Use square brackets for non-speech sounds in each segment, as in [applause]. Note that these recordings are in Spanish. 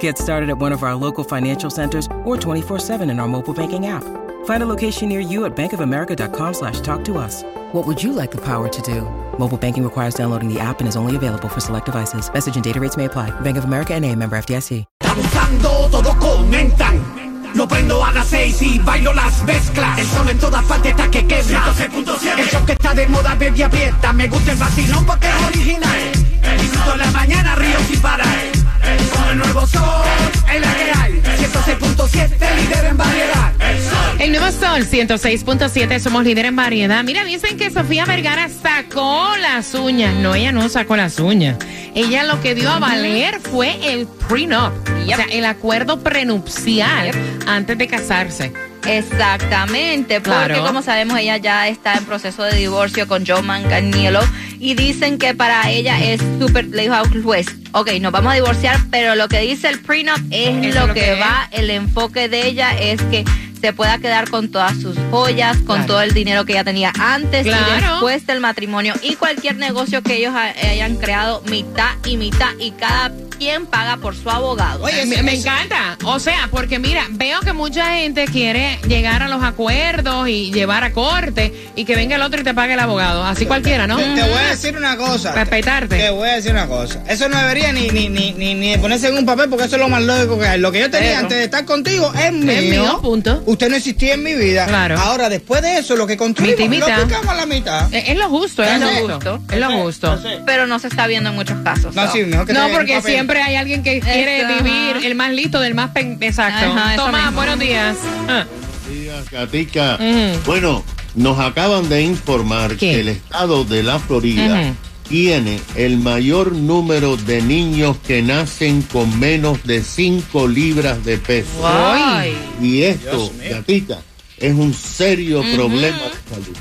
Get started at one of our local financial centers or 24-7 in our mobile banking app. Find a location near you at bankofamerica.com slash talk to us. What would you like the power to do? Mobile banking requires downloading the app and is only available for select devices. Message and data rates may apply. Bank of America and a member FDIC. Danzando todos comentan. Lo prendo a las seis y bailo las mezclas. El sol en todas partes está que quebra. 106.7. El show que está de moda, baby aprieta. Me gusta el vacilón porque es original. Disfruto en la mañana, río sin parar. El nuevo sol, es la que hay. 106.7, líder en variedad. El nuevo Sol 106.7, somos líder en variedad. Mira, dicen que Sofía Vergara sacó las uñas. No, ella no sacó las uñas. Ella lo que dio a valer fue el prenup, o sea, el acuerdo prenupcial antes de casarse. Exactamente, porque Claro. como sabemos ella ya está en proceso de divorcio con Joe Manganiello y dicen que para ella es súper, le dijo al juez, ok, nos vamos a divorciar, pero lo que dice el prenup es Eso lo que, va, el enfoque de ella es que se pueda quedar con todas sus joyas, con Claro. todo el dinero que ella tenía antes y después del matrimonio y cualquier negocio que ellos ha- hayan creado mitad y mitad y cada quien paga por su abogado. me, me encanta. O sea, porque mira, veo que mucha gente quiere llegar a los acuerdos y llevar a corte y que venga el otro y te pague el abogado. Así cualquiera, ¿no? Te, te voy a decir una cosa. Respetarte. Te voy a decir una cosa. Eso no debería ni, ni, ni, ni, ni de ponerse en un papel porque eso es lo más lógico que hay. Lo que yo tenía Pero- antes de estar contigo es mío. mío, punto. Usted no existía en mi vida. Claro. Ahora, después de eso, lo que construimos, lo picamos a la mitad. Es, es lo justo, es lo justo. Es lo justo. Pero no se está viendo en muchos casos. No, so. sí, mejor que No, porque papel. Siempre hay alguien que quiere Eso, vivir ajá. el más listo del más pen- exacto. Ajá, eso Tomás, mismo. buenos días. Ah, días, Gatica. Ujú. Bueno, nos acaban de informar ¿Qué? que el estado de la Florida tiene el mayor número de niños que nacen con menos de 5 libras de peso. Ay. Y esto. Gatita, es un serio problema de salud.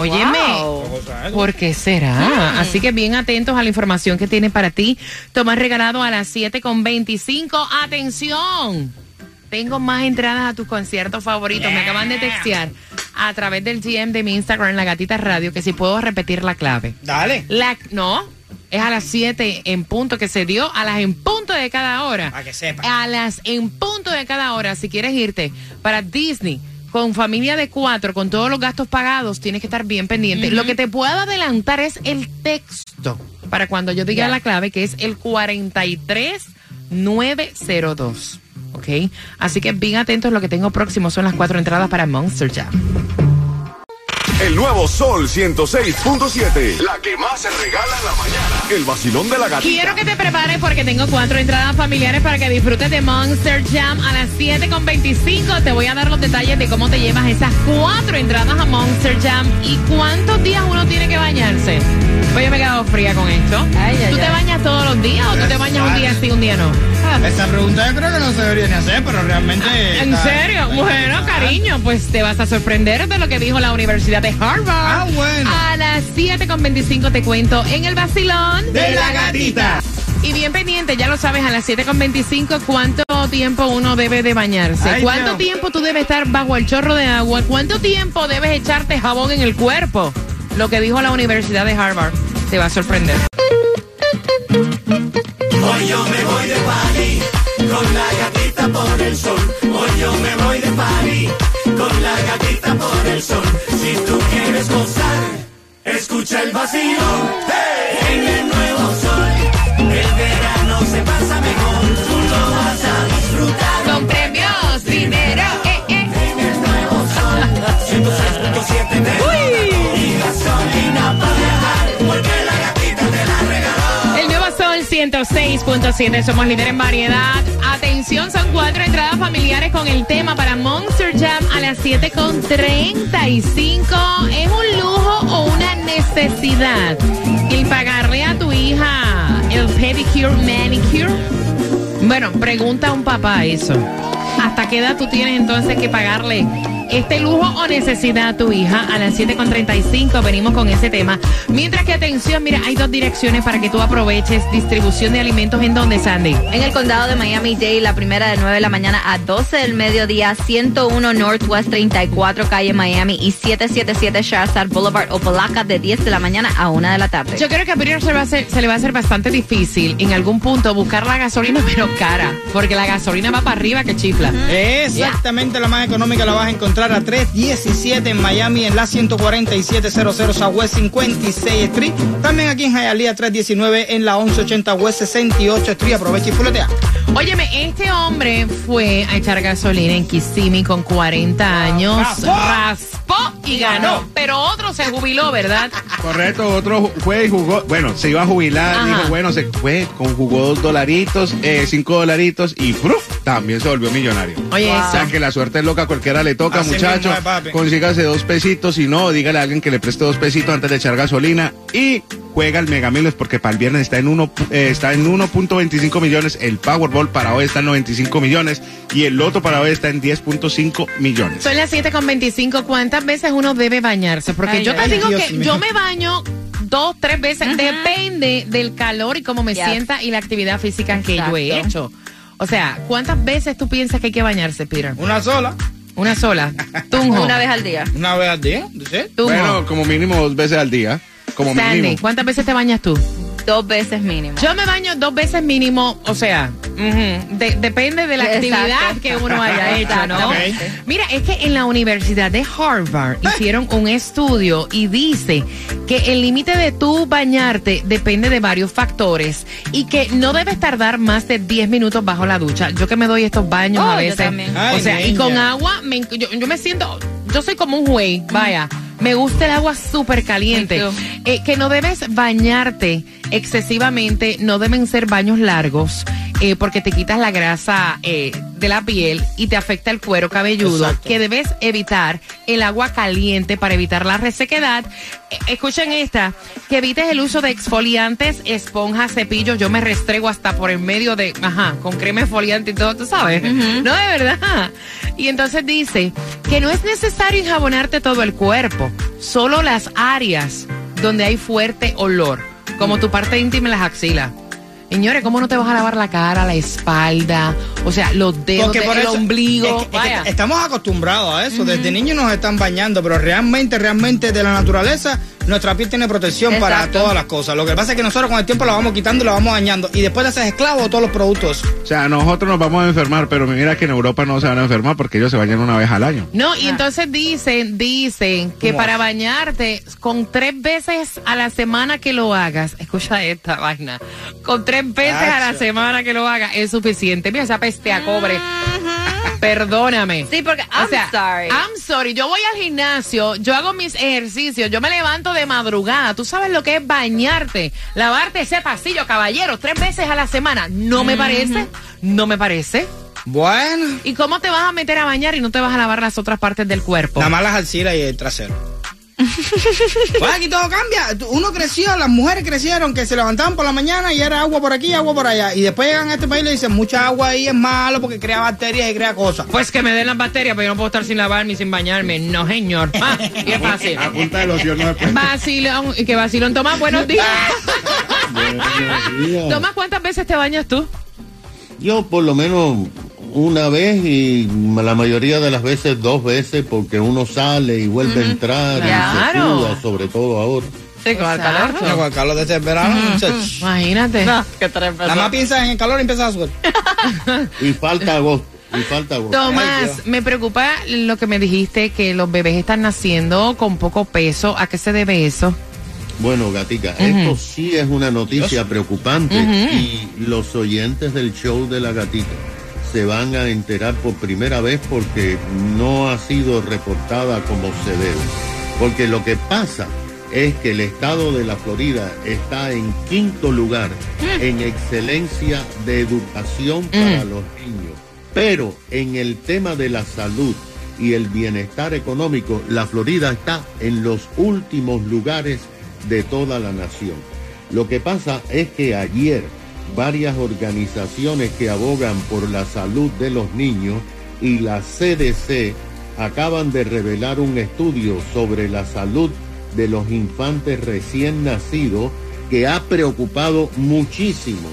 Óyeme, Wow. ¿por qué será? Así que bien atentos a la información que tiene para ti. Tomás regalado a las 7 con 25. ¡Atención! Tengo más entradas a tus conciertos favoritos. Me acaban de textear a través del GM de mi Instagram, La Gatita Radio, que si puedo repetir la clave. Dale. La, no, es a las 7 en punto que se dio, a las en punto de cada hora. Para que sepa. A las en punto de cada hora, si quieres irte para Disney con familia de cuatro, con todos los gastos pagados, tienes que estar bien pendiente. Lo que te puedo adelantar es el texto para cuando yo diga la clave, que es el 43902. ¿Ok? Así que bien atentos, lo que tengo próximo son las cuatro entradas para Monster Jam. El nuevo Sol 106.7. La que más se regala en la mañana. El vacilón de la gatita. Quiero que te prepares porque tengo cuatro entradas familiares para que disfrutes de Monster Jam a las 7.25. Te voy a dar los detalles de cómo te llevas esas cuatro entradas a Monster Jam y cuántos días uno tiene que bañarse. Pues yo me he quedado fría con esto. Ay, ay, ¿Tú te ay. bañas todos los días o tú te bañas un día sí, un día no? Ah, Esa pregunta yo creo que no se debería ni hacer, pero realmente. ¿En está- serio? Bueno, cariño, pues te vas a sorprender de lo que dijo la Universidad de Harvard. Ah, bueno. A las 7.25 te cuento en el vacilón De la gatita. Y bien pendiente, ya lo sabes, a las 7.25 cuánto tiempo uno debe de bañarse. Ay, ¿Cuánto tiempo tú debes estar bajo el chorro de agua? ¿Cuánto tiempo debes echarte jabón en el cuerpo? Lo que dijo la Universidad de Harvard. Te va a sorprender. Hoy yo me voy de party con la gatita por el sol. Hoy yo me voy de party con la gatita por el sol. Si tú quieres gozar, escucha el vacío En el nuevo sol, el verano se pasa mejor. Tú lo vas a disfrutar con premios, dinero. Eh, eh. En el nuevo sol, 106.7 de y gasolina para somos líder en variedad. Atención, son cuatro entradas familiares con el tema para Monster Jam a las 7.35. ¿Es un lujo o una necesidad el pagarle a tu hija el pedicure, manicure? Bueno, pregunta a un papá eso. ¿Hasta qué edad tú tienes entonces que pagarle este lujo o necesidad a tu hija? A las 7.35 venimos con ese tema. Mientras que atención, mira, hay dos direcciones para que tú aproveches distribución de alimentos en donde, Sandy. En el condado de Miami-Dade, la primera de 9 de la mañana a 12 del mediodía, 101 Northwest 34 calle Miami y 777 Shahrzad Boulevard, Opalaca, de 10 de la mañana a 1 de la tarde. Yo creo que a Peter se, va a hacer- se le va a hacer bastante difícil en algún punto buscar la gasolina, [laughs] pero cara, porque la gasolina va para arriba que chifla. Exactamente la más económica la vas a encontrar a 317 en Miami en la 14700 Southwest 56 Street. También aquí en Hialeah 319 en la 1180 West 68 Street. Aprovecha y fuletea. Óyeme, este hombre fue a echar gasolina en Kissimmee con 40 años, raspó y ganó, pero otro se jubiló, ¿verdad? Correcto, otro fue y jugó, bueno, se iba a jubilar, Ajá. dijo, bueno, se fue, con, jugó dos dolaritos, eh, cinco dolaritos y ¡fruf! También se volvió millonario. Oye, O sea que la suerte es loca, cualquiera le toca, Así muchacho. mismo papi. Consígase dos pesitos, si no, dígale a alguien que le preste dos pesitos antes de echar gasolina y juega el Mega Millions porque para el viernes está en uno, eh, está en 1.25 millones, el Powerball para hoy está en 95 millones y el Loto para hoy está en 10.5 millones. Son las 7.25. ¿Cuántas veces uno debe bañarse? Porque Ay, yo te ay, digo Dios que mío. yo me baño dos, tres veces. Depende del calor y cómo me sienta y la actividad física que yo he hecho. O sea, ¿cuántas veces tú piensas que hay que bañarse, Peter? Una sola, Una sola. Tunjo. Una vez al día. una vez al día. ¿sí? Tunjo. Bueno, como mínimo dos veces al día, como Sandy, mínimo. ¿cuántas veces te bañas tú? Dos veces mínimo. Yo me baño dos veces mínimo, o sea, ujú, de- depende de la Exacto. actividad que uno haya hecho, ¿no? Exactamente. Mira, es que en la Universidad de Harvard hicieron un estudio y dice que el límite de tú bañarte depende de varios factores y que no debes tardar más de 10 minutos bajo la ducha. Yo que me doy estos baños Oh, a yo veces. también. o sea, y con agua, me yo, yo me siento, yo soy como un güey, vaya. Me gusta el agua súper caliente. Eh, que no debes bañarte excesivamente, no deben ser baños largos, eh, porque te quitas la grasa eh, de la piel y te afecta el cuero cabelludo. Exacto. Que debes evitar el agua caliente para evitar la resequedad. Eh, escuchen esta, que evites el uso de exfoliantes, esponjas, cepillos. Yo me restrego hasta por el medio de, ajá, con crema exfoliante y todo, tú sabes. No, de verdad. Y entonces dice que no es necesario enjabonarte todo el cuerpo, solo las áreas donde hay fuerte olor, como tu parte íntima y las axilas. Señores, ¿cómo no te vas a lavar la cara, la espalda? O sea, los dedos, por el eso- ombligo. es que- es que vaya. estamos acostumbrados a eso. Desde niños nos están bañando, pero realmente, realmente de la naturaleza, nuestra piel tiene protección para todas las cosas. Lo que pasa es que nosotros con el tiempo la vamos quitando y la vamos dañando. Y después te haces esclavo de todos los productos. O sea, nosotros nos vamos a enfermar, pero mira que en Europa no se van a enfermar porque ellos se bañan una vez al año. No, y entonces dicen, dicen que para bañarte con tres veces a la semana que lo hagas, escucha esta vaina, con tres veces a la semana que lo hagas es suficiente. Mira esa peste a cobre. Perdóname. Sí, porque I'm o sea, sorry. I'm sorry. Yo voy al gimnasio, yo hago mis ejercicios, yo me levanto de madrugada. Tú sabes lo que es bañarte, lavarte ese pasillo, caballero, tres veces a la semana. No me parece, no me parece. Bueno, ¿Y cómo te vas a meter a bañar y no te vas a lavar las otras partes del cuerpo? nada más las alciras y el trasero. Bueno, [laughs] aquí todo cambia. Uno creció, las mujeres crecieron que se levantaban por la mañana y era agua por aquí, agua por allá. Y después llegan a este país y le dicen, mucha agua ahí es malo porque crea bacterias y crea cosas. Pues que me den las bacterias, pero yo no puedo estar sin lavarme y sin bañarme. No, señor. [laughs] Ah, y es fácil. A punta de loción no. Vacilón, y que vacilón, Tomás, [laughs] buenos días. Tomás, ¿cuántas veces te bañas tú? Yo por lo menos una vez y la mayoría de las veces dos veces porque uno sale y vuelve a entrar y se Claro. suda, sobre todo ahora. Sí, con el calor. Con el calor de este verano, muchachos. Imagínate. Nada más piensas en el calor y empiezas a sudar. [laughs] Y falta agosto, y falta agosto. Ay, Tomás, Dios. me preocupa lo que me dijiste, que los bebés están naciendo con poco peso. ¿A qué se debe eso? Bueno, Gatica, esto sí es una noticia preocupante y los oyentes del show de la Gatita se van a enterar por primera vez porque no ha sido reportada como se debe. Porque lo que pasa es que el estado de la Florida está en quinto lugar en excelencia de educación para los niños. Pero en el tema de la salud y el bienestar económico, la Florida está en los últimos lugares de toda la nación. Lo que pasa es que ayer varias organizaciones que abogan por la salud de los niños y la CDC acaban de revelar un estudio sobre la salud de los infantes recién nacidos que ha preocupado muchísimo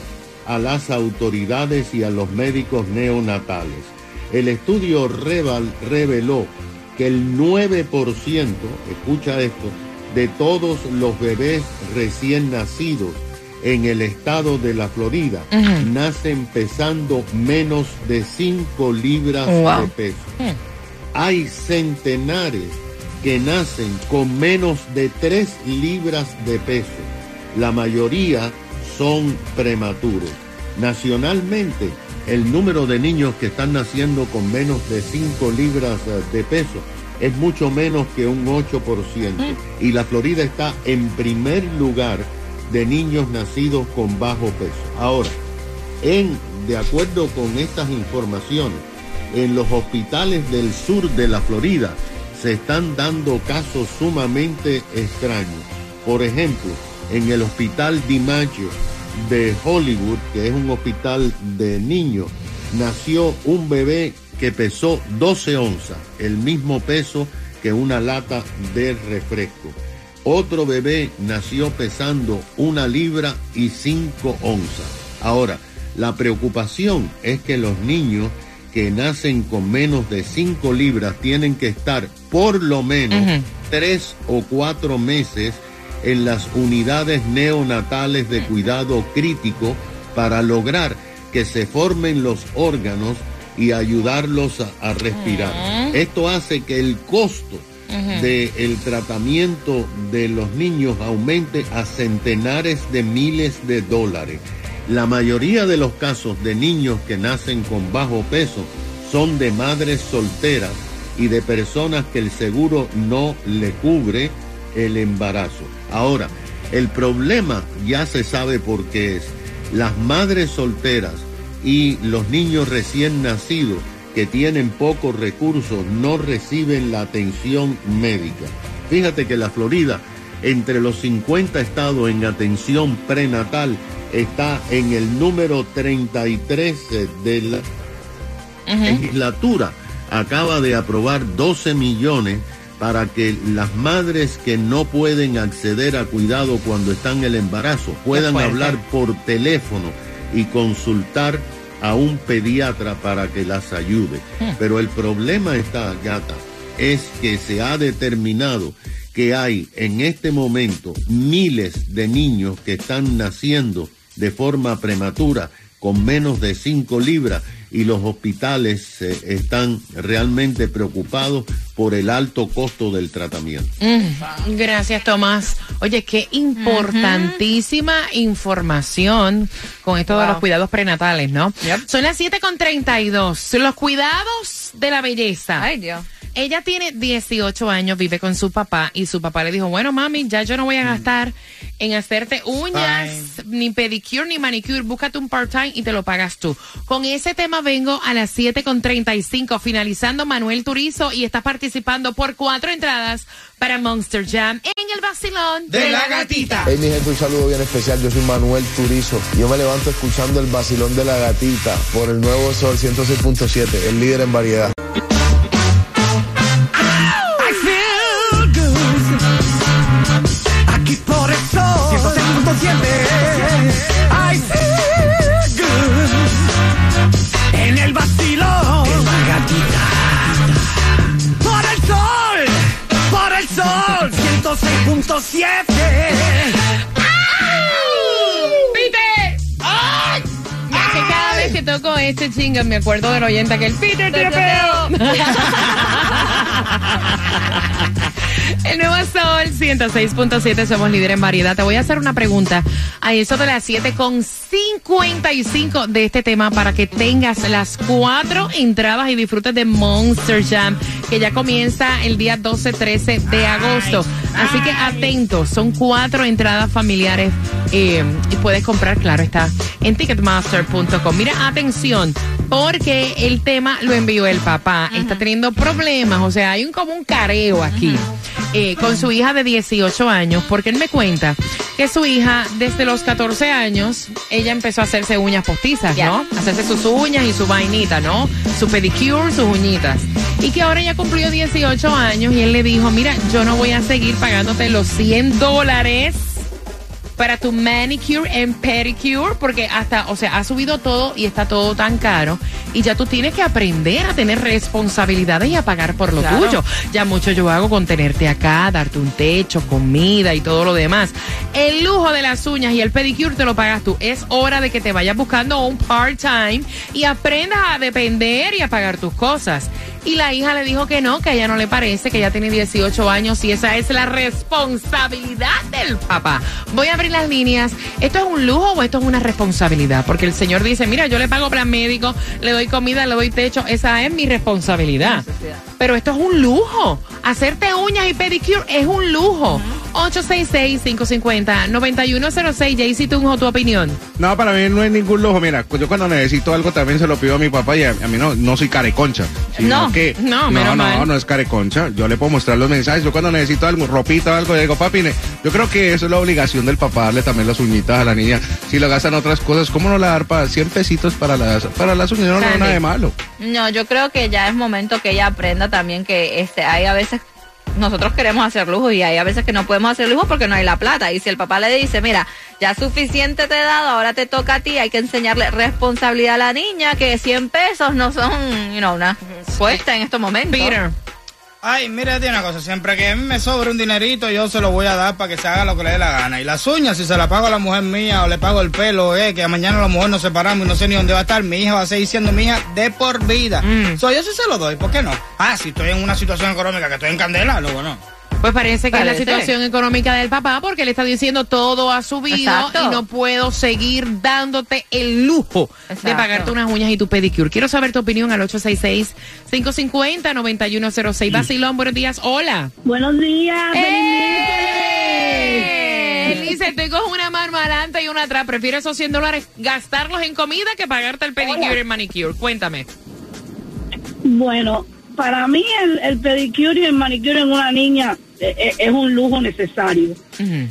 a las autoridades y a los médicos neonatales. El estudio revel- reveló que el 9%, escucha esto, de todos los bebés recién nacidos en el estado de la Florida nacen pesando menos de 5 libras Wow. de peso. Hay centenares que nacen con menos de 3 libras de peso. La mayoría son prematuros. Nacionalmente, el número de niños que están naciendo con menos de 5 libras eh, de peso es mucho menos que un 8%. Y la Florida está en primer lugar de niños nacidos con bajo peso. Ahora, en, de acuerdo con estas informaciones, en los hospitales del sur de la Florida se están dando casos sumamente extraños. Por ejemplo, en el hospital DiMaggio de Hollywood, que es un hospital de niños, nació un bebé que pesó 12 onzas, el mismo peso que una lata de refresco. Otro bebé nació pesando una libra y cinco onzas. Ahora, la preocupación es que los niños que nacen con menos de 5 libras tienen que estar por lo menos tres o cuatro meses en las unidades neonatales de cuidado crítico para lograr que se formen los órganos y ayudarlos a, a respirar. Esto hace que el costo del tratamiento de los niños aumente a centenares de miles de dólares. La mayoría de los casos de niños que nacen con bajo peso son de madres solteras y de personas que el seguro no le cubre el embarazo. Ahora, el problema ya se sabe por qué es. Las madres solteras y los niños recién nacidos que tienen pocos recursos no reciben la atención médica. Fíjate que la Florida, entre los 50 estados en atención prenatal, está en el número 33 de la legislatura. Acaba de aprobar 12 millones para que las madres que no pueden acceder a cuidado cuando están en el embarazo puedan hablar por teléfono y consultar a un pediatra para que las ayude. Pero el problema está, gata, es que se ha determinado que hay en este momento miles de niños que están naciendo de forma prematura con menos de 5 libras y los hospitales eh, están realmente preocupados por el alto costo del tratamiento. Mm, Gracias, Tomás. Oye, qué importantísima información con esto de los cuidados prenatales, ¿no? Son las 7 con 32. Los cuidados de la belleza. Ay, Dios. Ella tiene 18 años, vive con su papá y su papá le dijo, bueno, mami, ya yo no voy a gastar en hacerte uñas, ni pedicure, ni manicure, búscate un part-time y te lo pagas tú. Con ese tema vengo a las 7 con 35, finalizando Manuel Turizo y estás participando por cuatro entradas para Monster Jam en el vacilón De la gatita. Hey mi gente, un saludo bien especial. Yo soy Manuel Turizo. Yo me levanto escuchando el vacilón de la gatita por el nuevo Sol 106.7, el líder en variedad. 106.7. ¡Peter! ¡Ay! Es que cada vez que toco este chinga me acuerdo del oyente que el Peter te peo. [laughs] El nuevo Sol 106.7, somos líder en variedad. Te voy a hacer una pregunta a eso de las 7 con 55 de este tema para que tengas las cuatro entradas y disfrutes de Monster Jam, que ya comienza el día 12-13 de agosto. Así que atentos, son cuatro entradas familiares eh, y puedes comprar, claro, está en ticketmaster.com. Mira, atención, porque el tema lo envió el papá. Está teniendo problemas, o sea, hay un como un careo aquí eh, con su hija de 18 años, porque él me cuenta que su hija, desde los 14 años, ella empezó a hacerse uñas postizas, ¿no? Hacerse sus uñas y su vainita, ¿no? Su pedicure, sus uñitas. Y que ahora ya cumplió 18 años y él le dijo, mira, yo no voy a seguir pagándote los 100 dólares para tu manicure and pedicure, porque hasta, o sea, ha subido todo y está todo tan caro. Y ya tú tienes que aprender a tener responsabilidades y a pagar por lo Claro. tuyo. Ya mucho yo hago con tenerte acá, darte un techo, comida y todo lo demás. El lujo de las uñas y el pedicure te lo pagas tú. Es hora de que te vayas buscando un part-time y aprendas a depender y a pagar tus cosas. Y la hija le dijo que no, que a ella no le parece, que ella tiene 18 años y esa es la responsabilidad del papá. Voy a abrir las líneas. ¿Esto es un lujo o esto es una responsabilidad? Porque el señor dice, mira, yo le pago plan médico, le doy comida, le doy techo, esa es mi responsabilidad. Pero esto es un lujo. Hacerte uñas y pedicure es un lujo. 866-550-9106. Jaycee Tunjo, tu opinión. No, para mí no es ningún lujo. Mira, yo cuando necesito algo también se lo pido a mi papá y a, a mí no, no soy careconcha. No, que, no, no, no, no es careconcha. Yo le puedo mostrar los mensajes. Yo cuando necesito algo, ropita o algo, le digo, papi, yo creo que eso es la obligación del papá, darle también las uñitas a la niña. Si lo gastan otras cosas, ¿cómo no la dar para 100 pesitos para las, para las uñas? No, no, nada de malo. No, yo creo que ya es momento que ella aprenda también que este hay a veces nosotros queremos hacer lujo y hay a veces que no podemos hacer lujo porque no hay la plata. Y si el papá le dice, mira, ya suficiente te he dado, ahora te toca a ti, hay que enseñarle responsabilidad a la niña, que 100 pesos no son, you know, una cuesta en estos momentos. Peter. Ay, mira, tiene una cosa, siempre que a mí me sobre un dinerito, yo se lo voy a dar para que se haga lo que le dé la gana. Y las uñas, si se la pago a la mujer mía o le pago el pelo, eh, que mañana la mujer nos separamos y no sé ni dónde va a estar, mi hija va a seguir siendo mi hija de por vida. Mm. So, yo sí se lo doy, ¿por qué no? Ah, si estoy en una situación económica que estoy en candela, luego no. Pues parece que es la situación económica del papá porque le está diciendo todo ha subido Exacto. y no puedo seguir dándote el lujo de pagarte unas uñas y tu pedicure. Quiero saber tu opinión al 866-550-9106. Basilón, buenos días. Hola. Buenos días. ¡Eh! Dice, estoy con una mano adelante y una atrás. Prefiero esos 100 dólares gastarlos en comida que pagarte el pedicure y el manicure. Cuéntame. Bueno, para mí el, el pedicure y el manicure en una niña eh, eh, es un lujo necesario.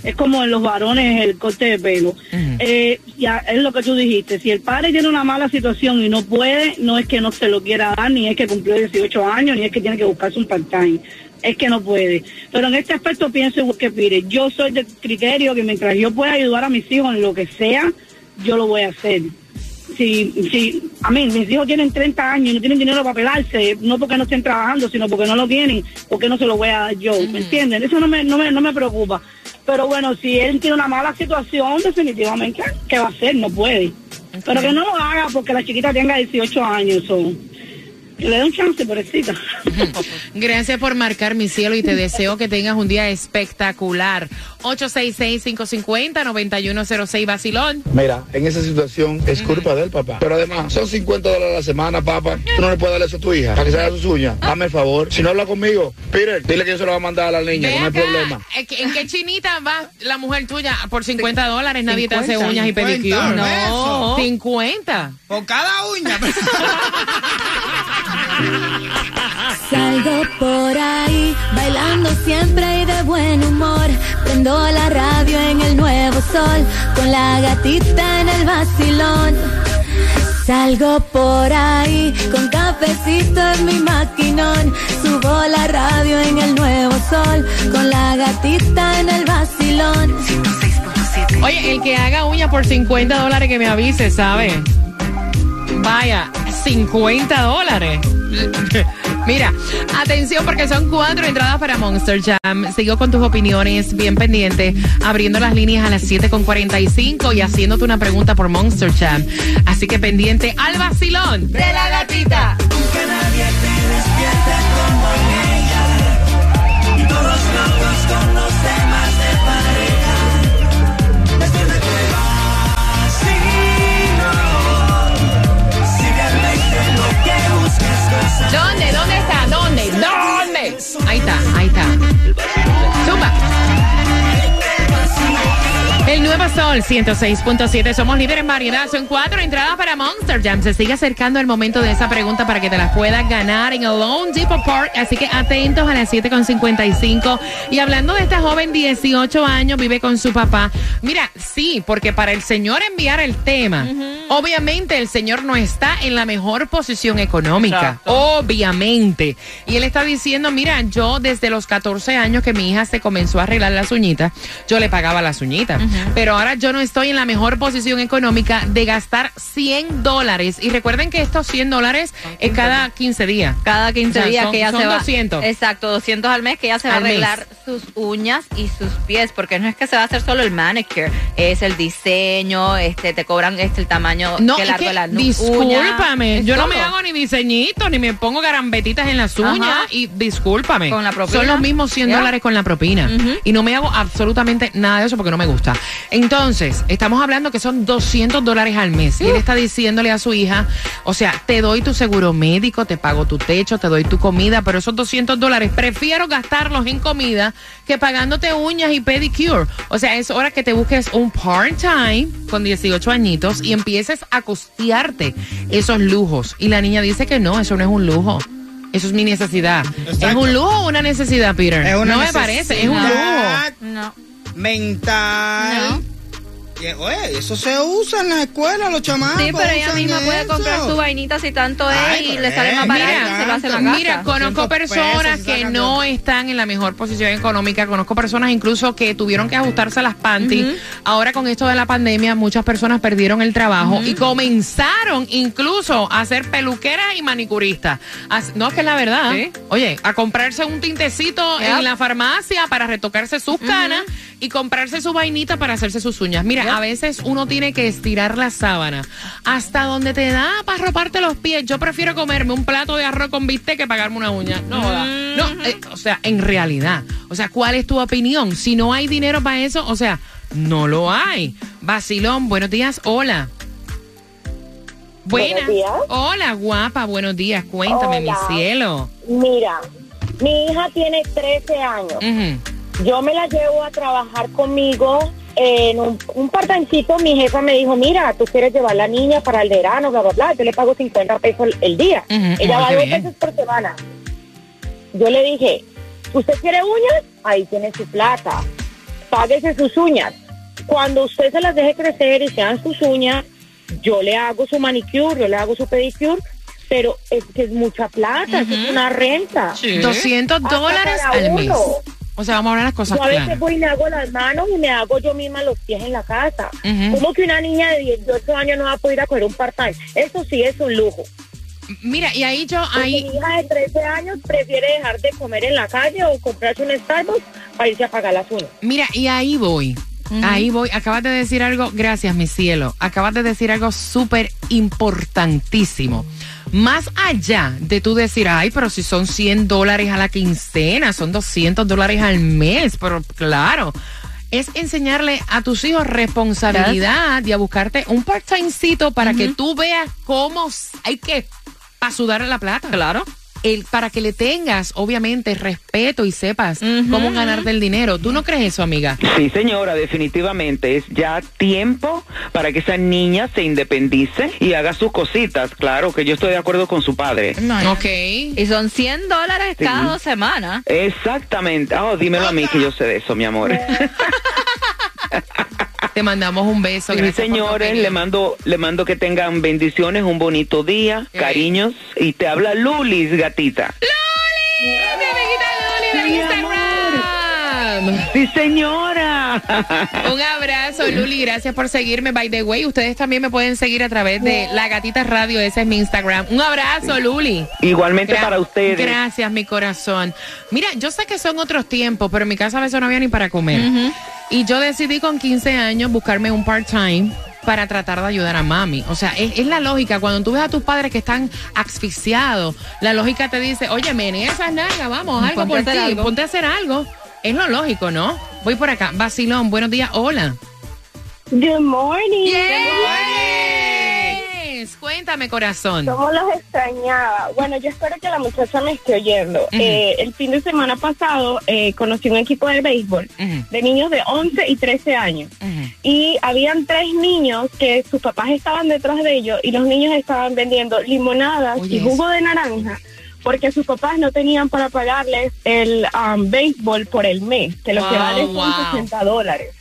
Es como en los varones el corte de pelo. Eh, ya es lo que tú dijiste. Si el padre tiene una mala situación y no puede, no es que no se lo quiera dar, ni es que cumplió 18 años, ni es que tiene que buscarse un part-time. Es que no puede. Pero en este aspecto pienso igual que Pire. Yo soy del criterio que mientras yo pueda ayudar a mis hijos en lo que sea, yo lo voy a hacer. Si, si, a mí, mis hijos tienen 30 años y no tienen dinero para pelarse, no porque no estén trabajando, sino porque no lo tienen, porque no se lo voy a dar yo, ¿me entienden? Eso no me, no me, no me preocupa. Pero bueno, si él tiene una mala situación, definitivamente, ¿qué va a hacer? No puede. Pero que no lo haga porque la chiquita tenga 18 años, que le dé un chance, pobrecita. [laughs] Gracias por marcar mi cielo y te deseo que tengas un día espectacular. 866-550-9106 Basilón. Mira, en esa situación es culpa del papá. Pero además, son 50 dólares a la semana, papá. Tú no le puedes dar eso a tu hija para que se haga sus uñas. Hazme el favor. Si no habla conmigo, Peter, dile que yo se lo voy a mandar a la niña, que no hay problema. ¿en qué- ¿En qué chinita va la mujer tuya? Por 50 dólares nadie te hace 50, uñas y 50 pedicure. pesos. 50. Por cada uña. [laughs] Salgo por ahí, bailando siempre y de buen humor. Prendo la radio en el nuevo sol, con la gatita en el vacilón. Salgo por ahí, con cafecito en mi maquinón. Subo la radio en el nuevo sol, con la gatita en el vacilón. Oye, el que haga uñas por 50 dólares que me avise, ¿sabe? Vaya, 50 dólares. [laughs] Mira, atención porque son cuatro entradas para Monster Jam. Sigo con tus opiniones, bien pendiente, abriendo las líneas a las 7.45 y haciéndote una pregunta por Monster Jam. Así que pendiente al vacilón de la gatita. Que nadie Sol 106.7. Somos líderes en variedad. Son cuatro entradas para Monster Jam. Se sigue acercando el momento de esa pregunta para que te las puedas ganar en el Lone Depot Park. Así que atentos a las 7.55. Y hablando de esta joven, 18 años, vive con su papá. Mira, sí, porque para el señor enviar el tema, obviamente el señor no está en la mejor posición económica. Obviamente. Y él está diciendo, mira, yo desde los 14 años que mi hija se comenzó a arreglar las uñitas, yo le pagaba las uñitas. Pero ahora yo no estoy en la mejor posición económica de gastar 100 dólares. Y recuerden que estos 100 dólares es cada 15 días. Cada 15 O sea, días son- que ella son se va. 200. Exacto, 200 al mes que ella se va Al a mes. arreglar sus uñas y sus pies, porque no es que se va a hacer solo el manicure, es el diseño, este te cobran este el tamaño No, que es largo que, de la discúlpame, uña, yo es no me hago ni diseñitos, ni me pongo garambetitas en las uñas Ajá. y discúlpame. Con la propina. Son los mismos 100 Ya. dólares con la propina. Y no me hago absolutamente nada de eso porque no me gusta. Entonces, estamos hablando que son 200 dólares al mes. Y él está diciéndole a su hija, o sea, te doy tu seguro médico, te pago tu techo, te doy tu comida, pero esos 200 dólares prefiero gastarlos en comida que pagándote uñas y pedicure. O sea, es hora que te busques un part-time con 18 añitos y empieces a costearte esos lujos. Y la niña dice que no, eso no es un lujo. Eso es mi necesidad. ¿Es un lujo o una necesidad, Peter? Es una no me parece, es un lujo. necesidad No. mental. Que, oye, eso se usa en la escuela, los chamacos. Sí, pero ella misma puede comprar su vainita si tanto es Ay, y le sale eh, más barato se lo hace en la casa. Mira, conozco 200 pesos personas que no están en la mejor posición económica. Conozco personas incluso que tuvieron que ajustarse a las panties. Ahora con esto de la pandemia, muchas personas perdieron el trabajo y comenzaron incluso a ser peluqueras y manicuristas. As- No, es que es la verdad. Sí. Oye, a comprarse un tintecito Yep. en la farmacia para retocarse sus canas y comprarse su vainita para hacerse sus uñas. Mira, a veces uno tiene que estirar la sábana hasta donde te da para roparte los pies. Yo prefiero comerme un plato de arroz con bistec que pagarme una uña. No, no, eh, o sea, en realidad. O sea, ¿cuál es tu opinión? Si no hay dinero para eso, o sea, no lo hay. Vacilón, buenos días, hola. Buenas. Buenos días. Hola, guapa, buenos días. Cuéntame, Hola. mi cielo. Mira, mi hija tiene 13 años. Yo me la llevo a trabajar conmigo en un, un partancito. Mi jefa me dijo, mira, tú quieres llevar la niña para el verano, bla, bla, bla. Yo le pago 50 pesos el, día. Ella oh, va dos veces por semana. Yo le dije, ¿usted quiere uñas? Ahí tiene su plata. Páguese sus uñas. Cuando usted se las deje crecer y sean sus uñas, yo le hago su manicure, yo le hago su pedicure, pero es que es mucha plata, es una renta. 200 Hasta dólares para al mes. O sea, vamos a hablar las cosas Yo a veces claras. voy y me hago las manos y me hago yo misma los pies en la casa. Ujú. ¿Cómo que una niña de 18 años no va a poder ir a coger un part-time? Eso sí es un lujo. Mira, y ahí yo, ahí, Mi hija de 13 años prefiere dejar de comer en la calle o comprarse un Starbucks para irse a pagar las uñas. mira, y ahí voy. Ahí voy. Acabas de decir algo, gracias, mi cielo. Acabas de decir algo súper importantísimo. Más allá de tú decir, ay, pero si son 100 dólares a la quincena, son 200 dólares al mes, pero claro, es enseñarle a tus hijos responsabilidad y a buscarte un part-timecito para que tú veas cómo hay que para sudar la plata. Claro. El, para que le tengas, obviamente, respeto y sepas cómo ganarte el dinero. ¿Tú no crees eso, amiga? Sí, señora, definitivamente es ya tiempo para que esa niña se independice y haga sus cositas. Claro que yo estoy de acuerdo con su padre. Ok. Y son 100 dólares Sí. cada dos semanas. Exactamente. Oh, dímelo a mí que yo sé de eso, mi amor. [laughs] Te mandamos un beso. Sí, gracias señores, le mando, le mando que tengan bendiciones, un bonito día, cariños. Y te habla Lulis, gatita. Mi amiguita Luli de Instagram. Sí, señora. Un abrazo, Luli. Gracias por seguirme. By the way, ustedes también me pueden seguir a través de La Gatita Radio. Ese es mi Instagram. Un abrazo, Luli. Igualmente Gra- para ustedes. Gracias, mi corazón. Mira, yo sé que son otros tiempos, pero en mi casa a veces no había ni para comer. Y yo decidí con 15 años buscarme un part-time para tratar de ayudar a mami. O sea, es, es la lógica. Cuando tú ves a tus padres que están asfixiados, la lógica te dice, oye, menea esas nalgas, vamos, algo Ponte por a hacer ti, algo. ponte a hacer algo. Es lo lógico, ¿no? Voy por acá. Vacilón, buenos días, hola. Good morning. Cuéntame, corazón. ¿Cómo los extrañaba? Bueno, yo espero que la muchacha me esté oyendo. Eh, el fin de semana pasado eh, conocí un equipo de béisbol de niños de 11 y 13 años. y habían tres niños que sus papás estaban detrás de ellos y los niños estaban vendiendo limonadas Oye, y jugo de naranja porque sus papás no tenían para pagarles el um, béisbol por el mes, que lo que Wow, vale son wow. 60 dólares.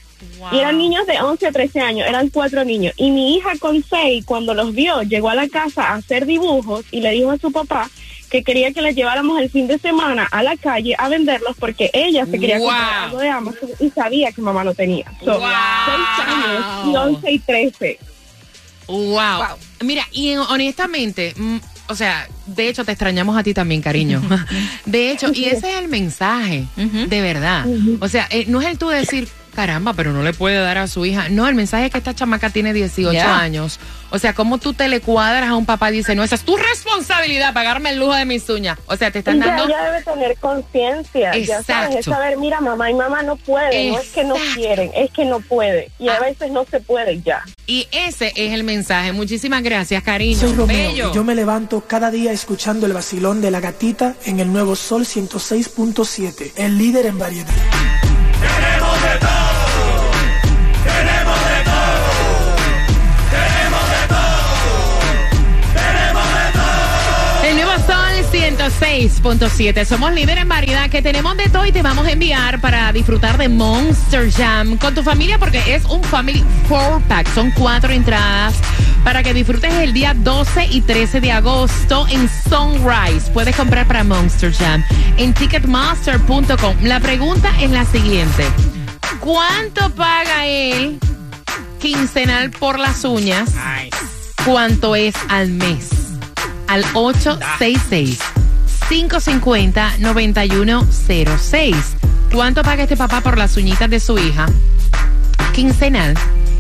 Y eran niños de 11 a 13 años, eran cuatro niños. Y mi hija con seis, cuando los vio, llegó a la casa a hacer dibujos y le dijo a su papá que quería que la lleváramos el fin de semana a la calle a venderlos porque ella se quería Wow. comprar algo de Amazon y sabía que mamá no tenía. So, Wow. seis años y 11 y 13. Wow. Mira, y en- honestamente, mm, o sea, de hecho te extrañamos a ti también, cariño. [laughs] De hecho, y ese es el mensaje, de verdad. O sea, eh, no es el tú decir, caramba, pero no le puede dar a su hija. No, el mensaje es que esta chamaca tiene 18 Ya. años. O sea, ¿cómo tú te le cuadras a un papá y dice, no, esa es tu responsabilidad, pagarme el lujo de mis uñas? O sea, te están ya, dando... ella debe tener conciencia, ya sabes, es saber, mira, mamá y mamá no pueden, no es que no quieren, es que no puede. Y Ah. a veces no se puede ya. Y ese es el mensaje. Muchísimas gracias, cariño. Soy Romeo Bello. y yo me levanto cada día escuchando el vacilón de la gatita en el nuevo Sol 106.7, el líder en variedad. Queremos de todo. 106.7. Somos líder en variedad que tenemos de todo y te vamos a enviar para disfrutar de Monster Jam con tu familia porque es un Family Four Pack. Son cuatro entradas para que disfrutes el día 12 y 13 de agosto en Sunrise. Puedes comprar para Monster Jam en ticketmaster.com. La pregunta es la siguiente. ¿Cuánto paga él quincenal por las uñas? ¿Cuánto es al mes? Al 866-550-9106. ¿Cuánto paga este papá por las uñitas de su hija? Quincenal.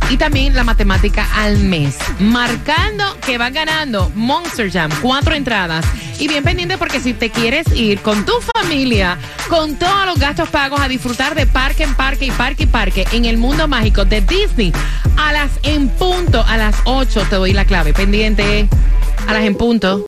Y también la matemática al mes. Marcando que va ganando Monster Jam. Cuatro entradas. Y bien pendiente porque si te quieres ir con tu familia, con todos los gastos pagos a disfrutar de parque en parque y parque y parque en el mundo mágico de Disney, a las en punto, a las 8 te doy la clave. Pendiente. A las en punto.